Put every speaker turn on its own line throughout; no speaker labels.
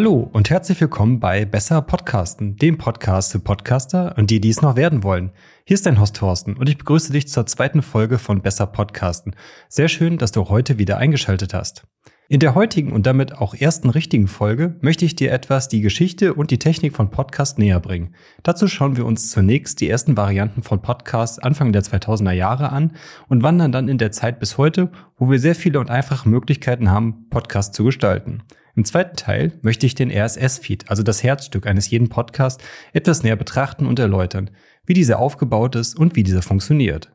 Hallo und herzlich willkommen bei Besser Podcasten, dem Podcast für Podcaster und die, die es noch werden wollen. Hier ist dein Host Thorsten und ich begrüße dich zur zweiten Folge von Besser Podcasten. Sehr schön, dass du heute wieder eingeschaltet hast. In der heutigen und damit auch ersten richtigen Folge möchte ich dir etwas die Geschichte und die Technik von Podcast näher bringen. Dazu schauen wir uns zunächst die ersten Varianten von Podcasts Anfang der 2000er Jahre an und wandern dann in der Zeit bis heute, wo wir sehr viele und einfache Möglichkeiten haben, Podcasts zu gestalten. Im zweiten Teil möchte ich den RSS-Feed, also das Herzstück eines jeden Podcasts, etwas näher betrachten und erläutern, wie dieser aufgebaut ist und wie dieser funktioniert.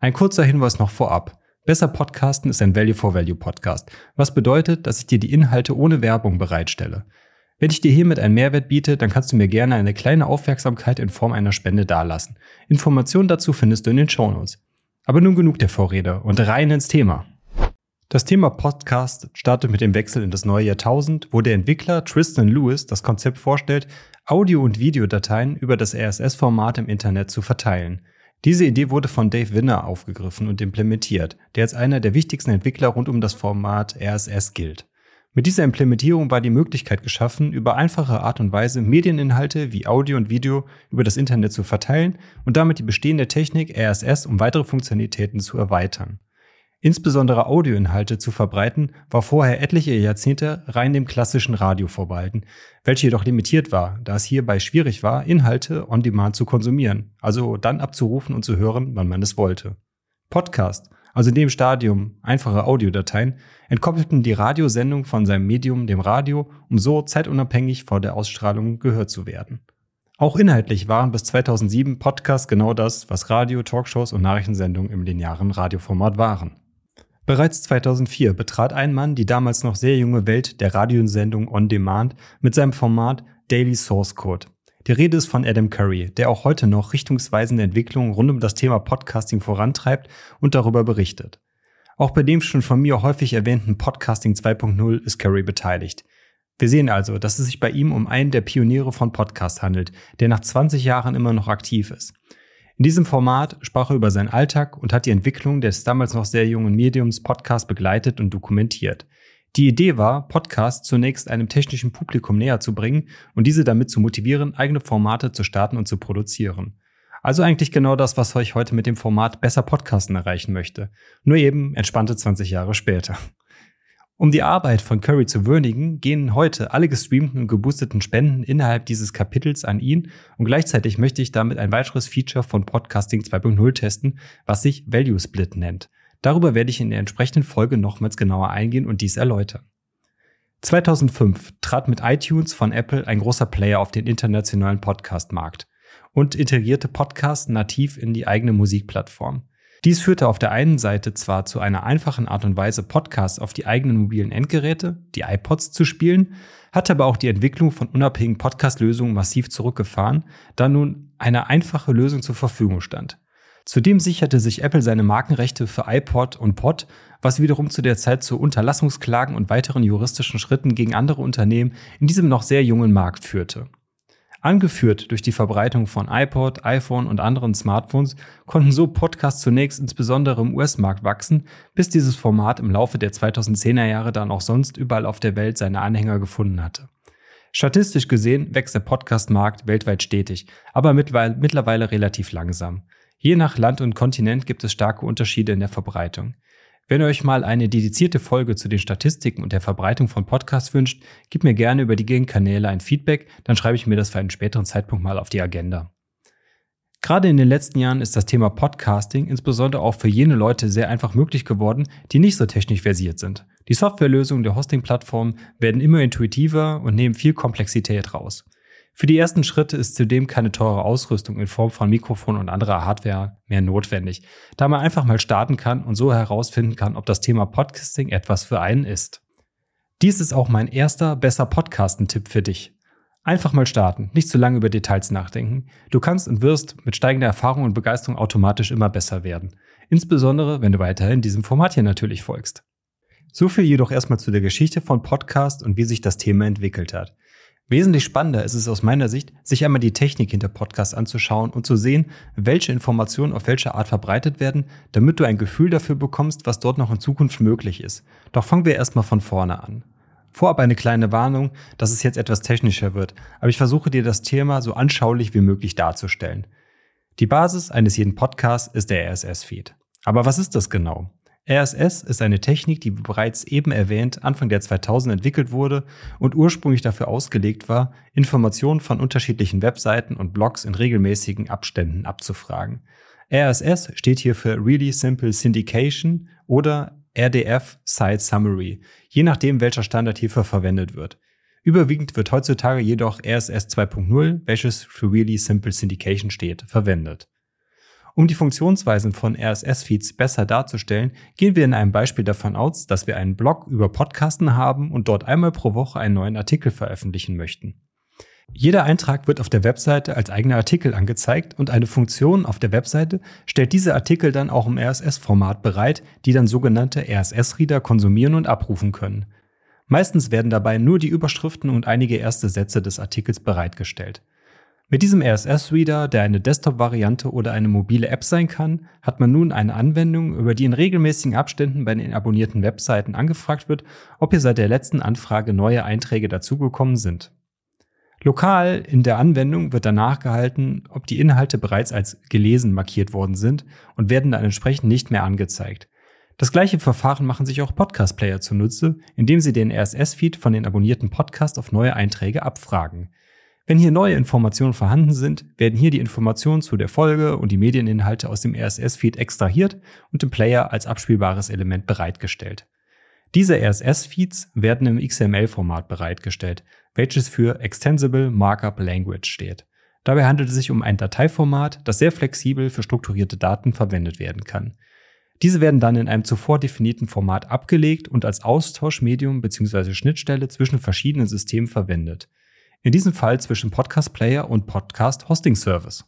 Ein kurzer Hinweis noch vorab. Besser Podcasten ist ein Value-for-Value-Podcast, was bedeutet, dass ich dir die Inhalte ohne Werbung bereitstelle. Wenn ich dir hiermit einen Mehrwert biete, dann kannst du mir gerne eine kleine Aufmerksamkeit in Form einer Spende dalassen. Informationen dazu findest du in den Shownotes. Aber nun genug der Vorrede und rein ins Thema. Das Thema Podcast startet mit dem Wechsel in das neue Jahrtausend, wo der Entwickler Tristan Lewis das Konzept vorstellt, Audio- und Videodateien über das RSS-Format im Internet zu verteilen. Diese Idee wurde von Dave Winner aufgegriffen und implementiert, der als einer der wichtigsten Entwickler rund um das Format RSS gilt. Mit dieser Implementierung war die Möglichkeit geschaffen, über einfache Art und Weise Medieninhalte wie Audio und Video über das Internet zu verteilen und damit die bestehende Technik RSS um weitere Funktionalitäten zu erweitern. Insbesondere Audioinhalte zu verbreiten, war vorher etliche Jahrzehnte rein dem klassischen Radio vorbehalten, welche jedoch limitiert war, da es hierbei schwierig war, Inhalte on demand zu konsumieren, also dann abzurufen und zu hören, wann man es wollte. Podcast, also in dem Stadium einfache Audiodateien, entkoppelten die Radiosendung von seinem Medium, dem Radio, um so zeitunabhängig vor der Ausstrahlung gehört zu werden. Auch inhaltlich waren bis 2007 Podcasts genau das, was Radio, Talkshows und Nachrichtensendungen im linearen Radioformat waren. Bereits 2004 betrat ein Mann die damals noch sehr junge Welt der Radiosendung On Demand mit seinem Format Daily Source Code. Die Rede ist von Adam Curry, der auch heute noch richtungsweisende Entwicklungen rund um das Thema Podcasting vorantreibt und darüber berichtet. Auch bei dem schon von mir häufig erwähnten Podcasting 2.0 ist Curry beteiligt. Wir sehen also, dass es sich bei ihm um einen der Pioniere von Podcast handelt, der nach 20 Jahren immer noch aktiv ist. In diesem Format sprach er über seinen Alltag und hat die Entwicklung des damals noch sehr jungen Mediums Podcast begleitet und dokumentiert. Die Idee war, Podcasts zunächst einem technischen Publikum näher zu bringen und diese damit zu motivieren, eigene Formate zu starten und zu produzieren. Also eigentlich genau das, was ich heute mit dem Format Besser Podcasten erreichen möchte. Nur eben entspannte 20 Jahre später. Um die Arbeit von Curry zu würdigen, gehen heute alle gestreamten und geboosteten Spenden innerhalb dieses Kapitels an ihn und gleichzeitig möchte ich damit ein weiteres Feature von Podcasting 2.0 testen, was sich Value Split nennt. Darüber werde ich in der entsprechenden Folge nochmals genauer eingehen und dies erläutern. 2005 trat mit iTunes von Apple ein großer Player auf den internationalen Podcast-Markt und integrierte Podcasts nativ in die eigene Musikplattform. Dies führte auf der einen Seite zwar zu einer einfachen Art und Weise, Podcasts auf die eigenen mobilen Endgeräte, die iPods, zu spielen, hat aber auch die Entwicklung von unabhängigen Podcast-Lösungen massiv zurückgefahren, da nun eine einfache Lösung zur Verfügung stand. Zudem sicherte sich Apple seine Markenrechte für iPod und Pod, was wiederum zu der Zeit zu Unterlassungsklagen und weiteren juristischen Schritten gegen andere Unternehmen in diesem noch sehr jungen Markt führte. Angeführt durch die Verbreitung von iPod, iPhone und anderen Smartphones konnten so Podcasts zunächst insbesondere im US-Markt wachsen, bis dieses Format im Laufe der 2010er Jahre dann auch sonst überall auf der Welt seine Anhänger gefunden hatte. Statistisch gesehen wächst der Podcast-Markt weltweit stetig, aber mittlerweile relativ langsam. Je nach Land und Kontinent gibt es starke Unterschiede in der Verbreitung. Wenn ihr euch mal eine dedizierte Folge zu den Statistiken und der Verbreitung von Podcasts wünscht, gebt mir gerne über die Gegenkanäle ein Feedback, dann schreibe ich mir das für einen späteren Zeitpunkt mal auf die Agenda. Gerade in den letzten Jahren ist das Thema Podcasting insbesondere auch für jene Leute sehr einfach möglich geworden, die nicht so technisch versiert sind. Die Softwarelösungen der Hosting-Plattformen werden immer intuitiver und nehmen viel Komplexität raus. Für die ersten Schritte ist zudem keine teure Ausrüstung in Form von Mikrofon und anderer Hardware mehr notwendig, da man einfach mal starten kann und so herausfinden kann, ob das Thema Podcasting etwas für einen ist. Dies ist auch mein erster besser Podcasten-Tipp für dich. Einfach mal starten, nicht zu lange über Details nachdenken. Du kannst und wirst mit steigender Erfahrung und Begeisterung automatisch immer besser werden. Insbesondere, wenn du weiterhin diesem Format hier natürlich folgst. So viel jedoch erstmal zu der Geschichte von Podcast und wie sich das Thema entwickelt hat. Wesentlich spannender ist es aus meiner Sicht, sich einmal die Technik hinter Podcasts anzuschauen und zu sehen, welche Informationen auf welche Art verbreitet werden, damit du ein Gefühl dafür bekommst, was dort noch in Zukunft möglich ist. Doch fangen wir erstmal von vorne an. Vorab eine kleine Warnung, dass es jetzt etwas technischer wird, aber ich versuche dir das Thema so anschaulich wie möglich darzustellen. Die Basis eines jeden Podcasts ist der RSS-Feed. Aber was ist das genau? RSS ist eine Technik, die bereits eben erwähnt Anfang der 2000 entwickelt wurde und ursprünglich dafür ausgelegt war, Informationen von unterschiedlichen Webseiten und Blogs in regelmäßigen Abständen abzufragen. RSS steht hier für Really Simple Syndication oder RDF Site Summary, je nachdem welcher Standard hierfür verwendet wird. Überwiegend wird heutzutage jedoch RSS 2.0, welches für Really Simple Syndication steht, verwendet. Um die Funktionsweisen von RSS-Feeds besser darzustellen, gehen wir in einem Beispiel davon aus, dass wir einen Blog über Podcasten haben und dort einmal pro Woche einen neuen Artikel veröffentlichen möchten. Jeder Eintrag wird auf der Webseite als eigener Artikel angezeigt und eine Funktion auf der Webseite stellt diese Artikel dann auch im RSS-Format bereit, die dann sogenannte RSS-Reader konsumieren und abrufen können. Meistens werden dabei nur die Überschriften und einige erste Sätze des Artikels bereitgestellt. Mit diesem RSS-Reader, der eine Desktop-Variante oder eine mobile App sein kann, hat man nun eine Anwendung, über die in regelmäßigen Abständen bei den abonnierten Webseiten angefragt wird, ob hier seit der letzten Anfrage neue Einträge dazugekommen sind. Lokal in der Anwendung wird danach gehalten, ob die Inhalte bereits als gelesen markiert worden sind und werden dann entsprechend nicht mehr angezeigt. Das gleiche Verfahren machen sich auch Podcast-Player zunutze, indem sie den RSS-Feed von den abonnierten Podcasts auf neue Einträge abfragen. Wenn hier neue Informationen vorhanden sind, werden hier die Informationen zu der Folge und die Medieninhalte aus dem RSS-Feed extrahiert und dem Player als abspielbares Element bereitgestellt. Diese RSS-Feeds werden im XML-Format bereitgestellt, welches für Extensible Markup Language steht. Dabei handelt es sich um ein Dateiformat, das sehr flexibel für strukturierte Daten verwendet werden kann. Diese werden dann in einem zuvor definierten Format abgelegt und als Austauschmedium bzw. Schnittstelle zwischen verschiedenen Systemen verwendet. In diesem Fall zwischen Podcast Player und Podcast Hosting Service.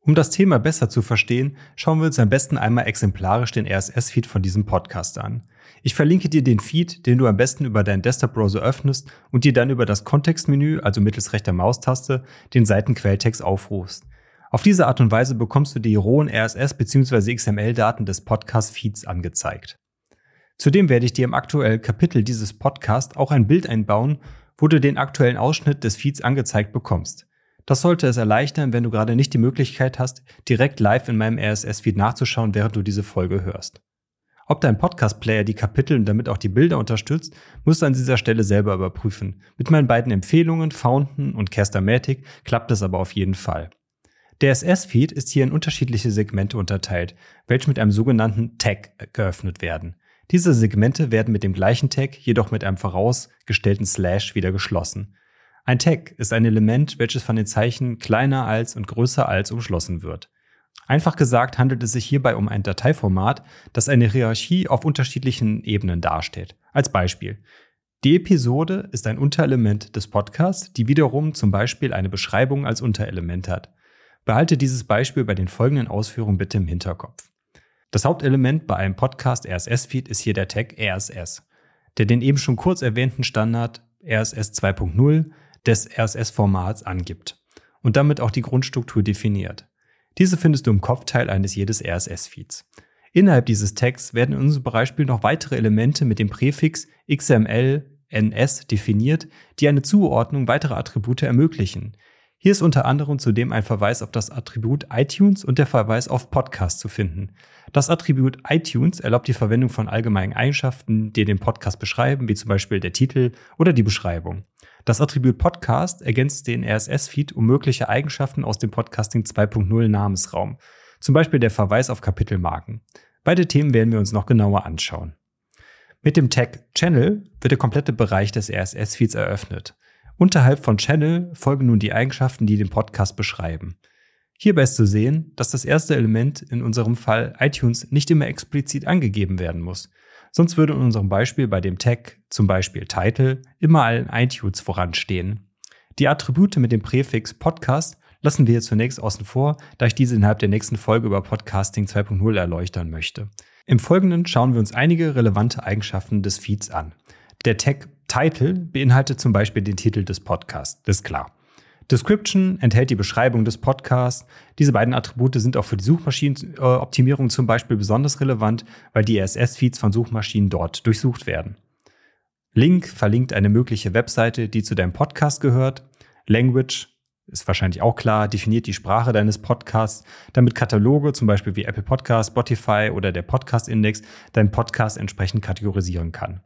Um das Thema besser zu verstehen, schauen wir uns am besten einmal exemplarisch den RSS-Feed von diesem Podcast an. Ich verlinke dir den Feed, den du am besten über deinen Desktop-Browser öffnest und dir dann über das Kontextmenü, also mittels rechter Maustaste, den Seitenquelltext aufrufst. Auf diese Art und Weise bekommst du die rohen RSS- bzw. XML-Daten des Podcast-Feeds angezeigt. Zudem werde ich dir im aktuellen Kapitel dieses Podcasts auch ein Bild einbauen, wo du den aktuellen Ausschnitt des Feeds angezeigt bekommst. Das sollte es erleichtern, wenn du gerade nicht die Möglichkeit hast, direkt live in meinem RSS-Feed nachzuschauen, während du diese Folge hörst. Ob dein Podcast-Player die Kapitel und damit auch die Bilder unterstützt, musst du an dieser Stelle selber überprüfen. Mit meinen beiden Empfehlungen, Fountain und Castermatic, klappt es aber auf jeden Fall. Der SS-Feed ist hier in unterschiedliche Segmente unterteilt, welche mit einem sogenannten Tag geöffnet werden. Diese Segmente werden mit dem gleichen Tag, jedoch mit einem vorausgestellten Slash wieder geschlossen. Ein Tag ist ein Element, welches von den Zeichen kleiner als und größer als umschlossen wird. Einfach gesagt handelt es sich hierbei um ein Dateiformat, das eine Hierarchie auf unterschiedlichen Ebenen darstellt. Als Beispiel. Die Episode ist ein Unterelement des Podcasts, die wiederum zum Beispiel eine Beschreibung als Unterelement hat. Behalte dieses Beispiel bei den folgenden Ausführungen bitte im Hinterkopf. Das Hauptelement bei einem Podcast RSS-Feed ist hier der Tag RSS, der den eben schon kurz erwähnten Standard RSS 2.0 des RSS-Formats angibt und damit auch die Grundstruktur definiert. Diese findest du im Kopfteil eines jedes RSS-Feeds. Innerhalb dieses Tags werden in unserem Beispiel noch weitere Elemente mit dem Präfix XML NS definiert, die eine Zuordnung weiterer Attribute ermöglichen. Hier ist unter anderem zudem ein Verweis auf das Attribut iTunes und der Verweis auf Podcast zu finden. Das Attribut iTunes erlaubt die Verwendung von allgemeinen Eigenschaften, die den Podcast beschreiben, wie zum Beispiel der Titel oder die Beschreibung. Das Attribut Podcast ergänzt den RSS-Feed um mögliche Eigenschaften aus dem Podcasting 2.0 Namensraum, zum Beispiel der Verweis auf Kapitelmarken. Beide Themen werden wir uns noch genauer anschauen. Mit dem Tag Channel wird der komplette Bereich des RSS-Feeds eröffnet. Unterhalb von Channel folgen nun die Eigenschaften, die den Podcast beschreiben. Hierbei ist zu sehen, dass das erste Element in unserem Fall iTunes nicht immer explizit angegeben werden muss. Sonst würde in unserem Beispiel bei dem Tag, zum Beispiel Title, immer allen iTunes voranstehen. Die Attribute mit dem Präfix Podcast lassen wir zunächst außen vor, da ich diese innerhalb der nächsten Folge über Podcasting 2.0 erläutern möchte. Im Folgenden schauen wir uns einige relevante Eigenschaften des Feeds an. Der Tag Title beinhaltet zum Beispiel den Titel des Podcasts, das ist klar. Description enthält die Beschreibung des Podcasts. Diese beiden Attribute sind auch für die Suchmaschinenoptimierung zum Beispiel besonders relevant, weil die RSS-Feeds von Suchmaschinen dort durchsucht werden. Link verlinkt eine mögliche Webseite, die zu deinem Podcast gehört. Language ist wahrscheinlich auch klar, definiert die Sprache deines Podcasts, damit Kataloge, zum Beispiel wie Apple Podcast, Spotify oder der Podcast Index, deinen Podcast entsprechend kategorisieren kann.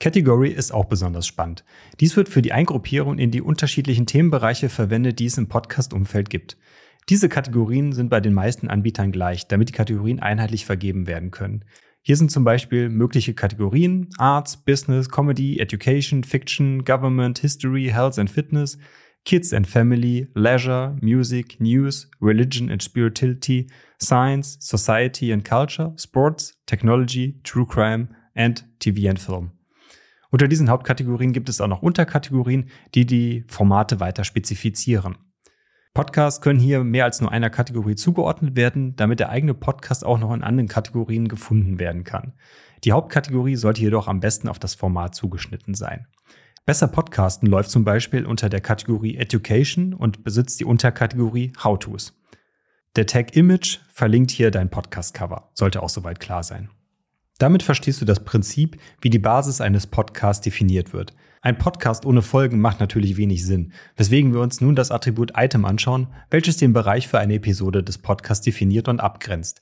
Category ist auch besonders spannend. Dies wird für die Eingruppierung in die unterschiedlichen Themenbereiche verwendet, die es im Podcast-Umfeld gibt. Diese Kategorien sind bei den meisten Anbietern gleich, damit die Kategorien einheitlich vergeben werden können. Hier sind zum Beispiel mögliche Kategorien Arts, Business, Comedy, Education, Fiction, Government, History, Health and Fitness, Kids and Family, Leisure, Music, News, Religion and Spirituality, Science, Society and Culture, Sports, Technology, True Crime and TV and Film. Unter diesen Hauptkategorien gibt es auch noch Unterkategorien, die die Formate weiter spezifizieren. Podcasts können hier mehr als nur einer Kategorie zugeordnet werden, damit der eigene Podcast auch noch in anderen Kategorien gefunden werden kann. Die Hauptkategorie sollte jedoch am besten auf das Format zugeschnitten sein. Besser Podcasten läuft zum Beispiel unter der Kategorie Education und besitzt die Unterkategorie How-Tos. Der Tag Image verlinkt hier dein Podcast-Cover, sollte auch soweit klar sein. Damit verstehst du das Prinzip, wie die Basis eines Podcasts definiert wird. Ein Podcast ohne Folgen macht natürlich wenig Sinn, weswegen wir uns nun das Attribut Item anschauen, welches den Bereich für eine Episode des Podcasts definiert und abgrenzt.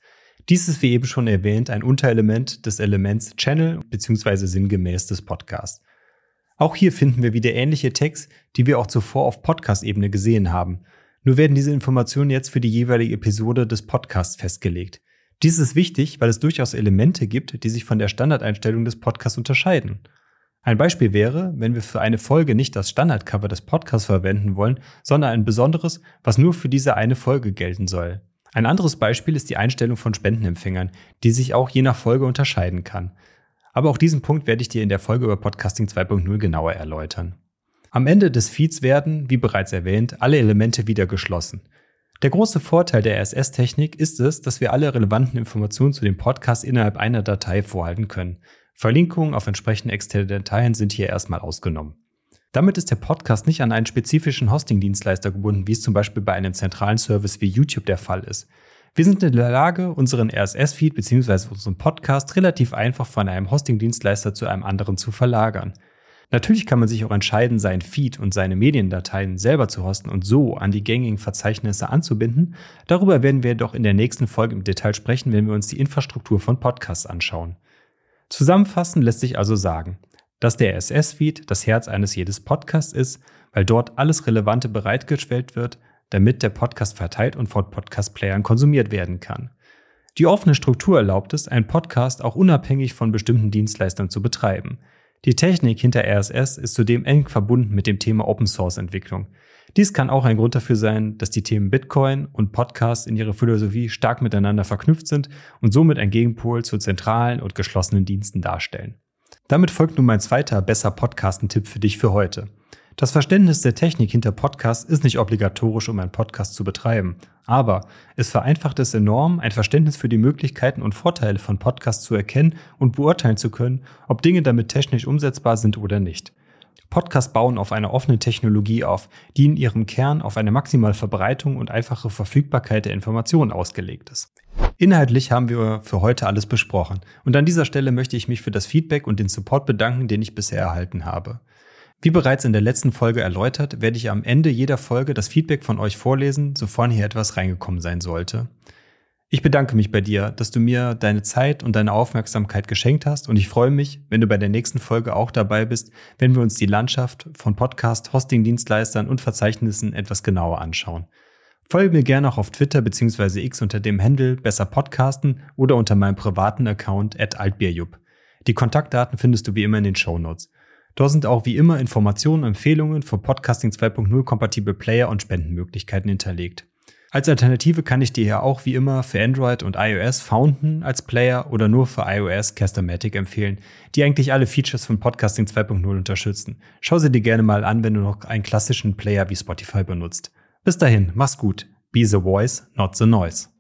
Dies ist wie eben schon erwähnt ein Unterelement des Elements Channel bzw. sinngemäß des Podcasts. Auch hier finden wir wieder ähnliche Tags, die wir auch zuvor auf Podcast-Ebene gesehen haben. Nur werden diese Informationen jetzt für die jeweilige Episode des Podcasts festgelegt. Dies ist wichtig, weil es durchaus Elemente gibt, die sich von der Standardeinstellung des Podcasts unterscheiden. Ein Beispiel wäre, wenn wir für eine Folge nicht das Standardcover des Podcasts verwenden wollen, sondern ein besonderes, was nur für diese eine Folge gelten soll. Ein anderes Beispiel ist die Einstellung von Spendenempfängern, die sich auch je nach Folge unterscheiden kann. Aber auch diesen Punkt werde ich dir in der Folge über Podcasting 2.0 genauer erläutern. Am Ende des Feeds werden, wie bereits erwähnt, alle Elemente wieder geschlossen. Der große Vorteil der RSS-Technik ist es, dass wir alle relevanten Informationen zu dem Podcast innerhalb einer Datei vorhalten können. Verlinkungen auf entsprechende externe Dateien sind hier erstmal ausgenommen. Damit ist der Podcast nicht an einen spezifischen Hosting-Dienstleister gebunden, wie es zum Beispiel bei einem zentralen Service wie YouTube der Fall ist. Wir sind in der Lage, unseren RSS-Feed bzw. unseren Podcast relativ einfach von einem Hosting-Dienstleister zu einem anderen zu verlagern. Natürlich kann man sich auch entscheiden, seinen Feed und seine Mediendateien selber zu hosten und so an die gängigen Verzeichnisse anzubinden. Darüber werden wir doch in der nächsten Folge im Detail sprechen, wenn wir uns die Infrastruktur von Podcasts anschauen. Zusammenfassend lässt sich also sagen, dass der RSS-Feed das Herz eines jedes Podcasts ist, weil dort alles Relevante bereitgestellt wird, damit der Podcast verteilt und von Podcast-Playern konsumiert werden kann. Die offene Struktur erlaubt es, einen Podcast auch unabhängig von bestimmten Dienstleistern zu betreiben. Die Technik hinter RSS ist zudem eng verbunden mit dem Thema Open Source Entwicklung. Dies kann auch ein Grund dafür sein, dass die Themen Bitcoin und Podcast in ihrer Philosophie stark miteinander verknüpft sind und somit ein Gegenpol zu zentralen und geschlossenen Diensten darstellen. Damit folgt nun mein zweiter besser Podcasten-Tipp für dich für heute. Das Verständnis der Technik hinter Podcasts ist nicht obligatorisch, um einen Podcast zu betreiben. Aber es vereinfacht es enorm, ein Verständnis für die Möglichkeiten und Vorteile von Podcasts zu erkennen und beurteilen zu können, ob Dinge damit technisch umsetzbar sind oder nicht. Podcasts bauen auf einer offenen Technologie auf, die in ihrem Kern auf eine maximale Verbreitung und einfache Verfügbarkeit der Informationen ausgelegt ist. Inhaltlich haben wir für heute alles besprochen und an dieser Stelle möchte ich mich für das Feedback und den Support bedanken, den ich bisher erhalten habe. Wie bereits in der letzten Folge erläutert, werde ich am Ende jeder Folge das Feedback von euch vorlesen, sofern hier etwas reingekommen sein sollte. Ich bedanke mich bei dir, dass du mir deine Zeit und deine Aufmerksamkeit geschenkt hast und ich freue mich, wenn du bei der nächsten Folge auch dabei bist, wenn wir uns die Landschaft von Podcast, Hosting-Dienstleistern und Verzeichnissen etwas genauer anschauen. Folge mir gerne auch auf Twitter bzw. X unter dem Handle Besser Podcasten oder unter meinem privaten Account at altbierjup. Die Kontaktdaten findest du wie immer in den Show Notes. Dort sind auch wie immer Informationen Empfehlungen für Podcasting 2.0 kompatible Player und Spendenmöglichkeiten hinterlegt. Als Alternative kann ich dir ja auch wie immer für Android und iOS Fountain als Player oder nur für iOS Castomatic empfehlen, die eigentlich alle Features von Podcasting 2.0 unterstützen. Schau sie dir gerne mal an, wenn du noch einen klassischen Player wie Spotify benutzt. Bis dahin, mach's gut. Be the voice, not the noise.